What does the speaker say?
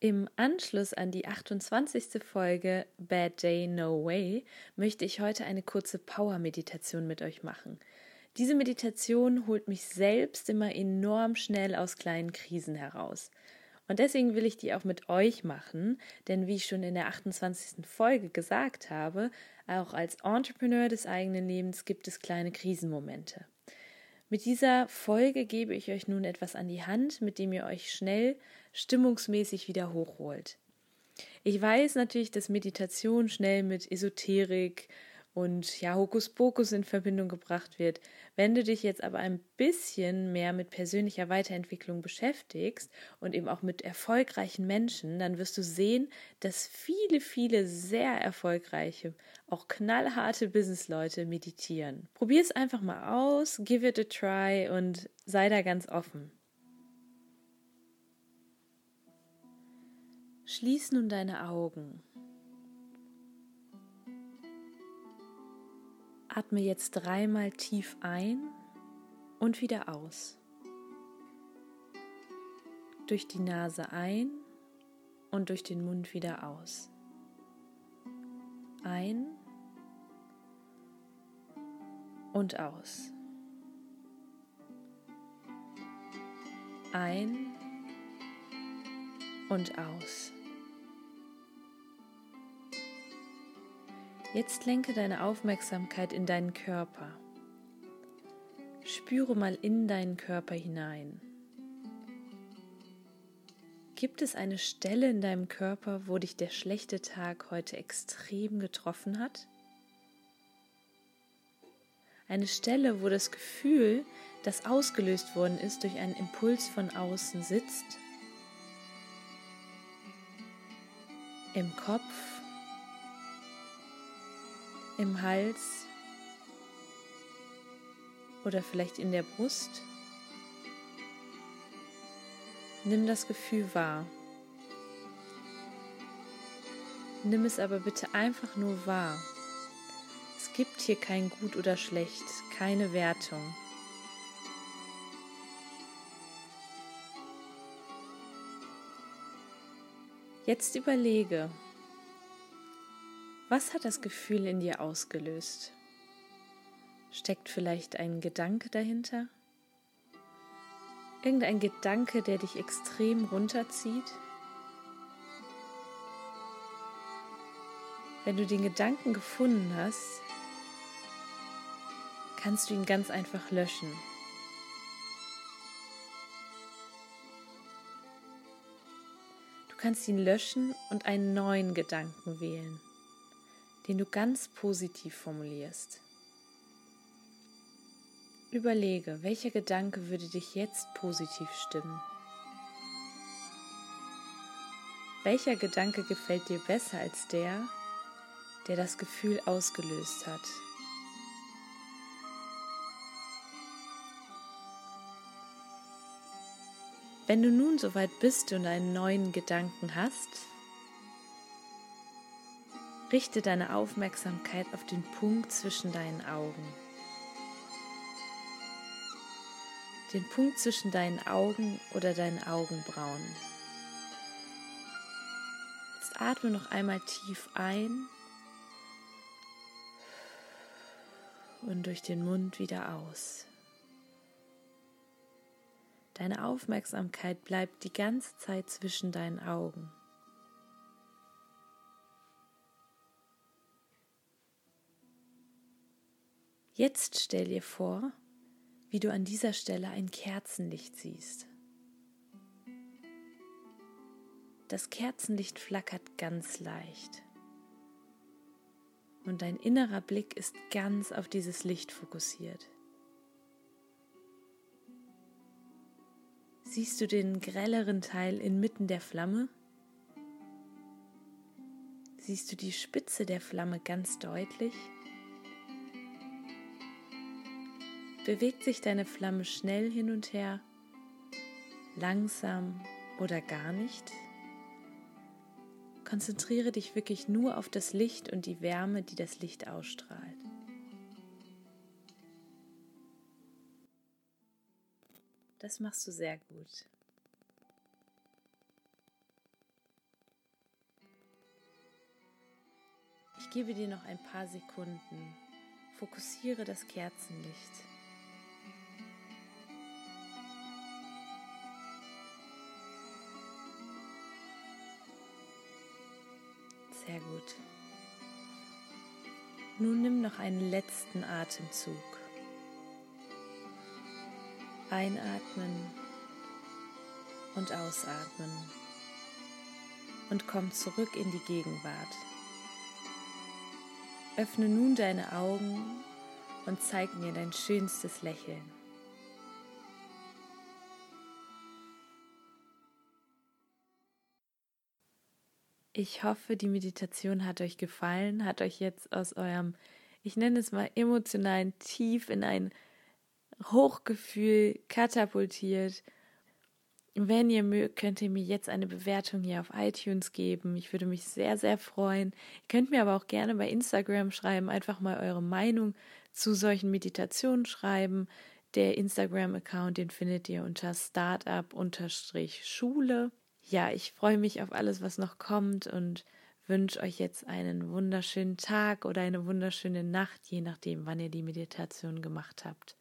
Im Anschluss an die 28. Folge Bad Day No Way möchte ich heute eine kurze Power-Meditation mit euch machen. Diese Meditation holt mich selbst immer enorm schnell aus kleinen Krisen heraus. Und deswegen will ich die auch mit euch machen, denn wie ich schon in der 28. Folge gesagt habe, auch als Entrepreneur des eigenen Lebens gibt es kleine Krisenmomente. Mit dieser Folge gebe ich euch nun etwas an die Hand, mit dem ihr euch schnell stimmungsmäßig wieder hochholt. Ich weiß natürlich, dass Meditation schnell mit Esoterik und ja, Hokuspokus in Verbindung gebracht wird. Wenn du dich jetzt aber ein bisschen mehr mit persönlicher Weiterentwicklung beschäftigst und eben auch mit erfolgreichen Menschen, dann wirst du sehen, dass viele, viele sehr erfolgreiche, auch knallharte Businessleute meditieren. Probier es einfach mal aus, give it a try und sei da ganz offen. Schließ nun deine Augen. Atme jetzt dreimal tief ein und wieder aus. Durch die Nase ein und durch den Mund wieder aus. Ein und aus. Ein und aus. Jetzt lenke deine Aufmerksamkeit in deinen Körper. Spüre mal in deinen Körper hinein. Gibt es eine Stelle in deinem Körper, wo dich der schlechte Tag heute extrem getroffen hat? Eine Stelle, wo das Gefühl, das ausgelöst worden ist durch einen Impuls von außen sitzt? Im Kopf, im Hals oder vielleicht in der Brust. Nimm das Gefühl wahr. Nimm es aber bitte einfach nur wahr. Es gibt hier kein Gut oder Schlecht, keine Wertung. Jetzt überlege, was hat das Gefühl in dir ausgelöst? Steckt vielleicht ein Gedanke dahinter? Irgendein Gedanke, der dich extrem runterzieht? Wenn du den Gedanken gefunden hast, kannst du ihn ganz einfach löschen. Du kannst ihn löschen und einen neuen Gedanken wählen den du ganz positiv formulierst. Überlege, welcher Gedanke würde dich jetzt positiv stimmen? Welcher Gedanke gefällt dir besser als der, der das Gefühl ausgelöst hat? Wenn du nun soweit bist und einen neuen Gedanken hast, Richte deine Aufmerksamkeit auf den Punkt zwischen deinen Augen. Den Punkt zwischen deinen Augen oder deinen Augenbrauen. Jetzt atme noch einmal tief ein und durch den Mund wieder aus. Deine Aufmerksamkeit bleibt die ganze Zeit zwischen deinen Augen. Jetzt stell dir vor, wie du an dieser Stelle ein Kerzenlicht siehst. Das Kerzenlicht flackert ganz leicht und dein innerer Blick ist ganz auf dieses Licht fokussiert. Siehst du den grelleren Teil inmitten der Flamme? Siehst du die Spitze der Flamme ganz deutlich? bewegt sich deine Flamme schnell hin und her, langsam oder gar nicht? Konzentriere dich wirklich nur auf das Licht und die Wärme, die das Licht ausstrahlt. Das machst du sehr gut. Ich gebe dir noch ein paar Sekunden. Fokussiere das Kerzenlicht. Sehr gut. Nun nimm noch einen letzten Atemzug. Einatmen und ausatmen und komm zurück in die Gegenwart. Öffne nun deine Augen und zeig mir dein schönstes Lächeln. Ich hoffe, die Meditation hat euch gefallen, hat euch jetzt aus eurem, ich nenne es mal, emotionalen Tief in ein Hochgefühl katapultiert wenn ihr mögt, könnt ihr mir jetzt eine Bewertung hier auf iTunes geben. Ich würde mich sehr, sehr freuen. Ihr könnt mir aber auch gerne bei Instagram schreiben, einfach mal eure Meinung zu solchen Meditationen schreiben. Der Instagram-Account, den findet ihr unter startup-schule. Ja, ich freue mich auf alles, was noch kommt und wünsche euch jetzt einen wunderschönen Tag oder eine wunderschöne Nacht, je nachdem, wann ihr die Meditation gemacht habt.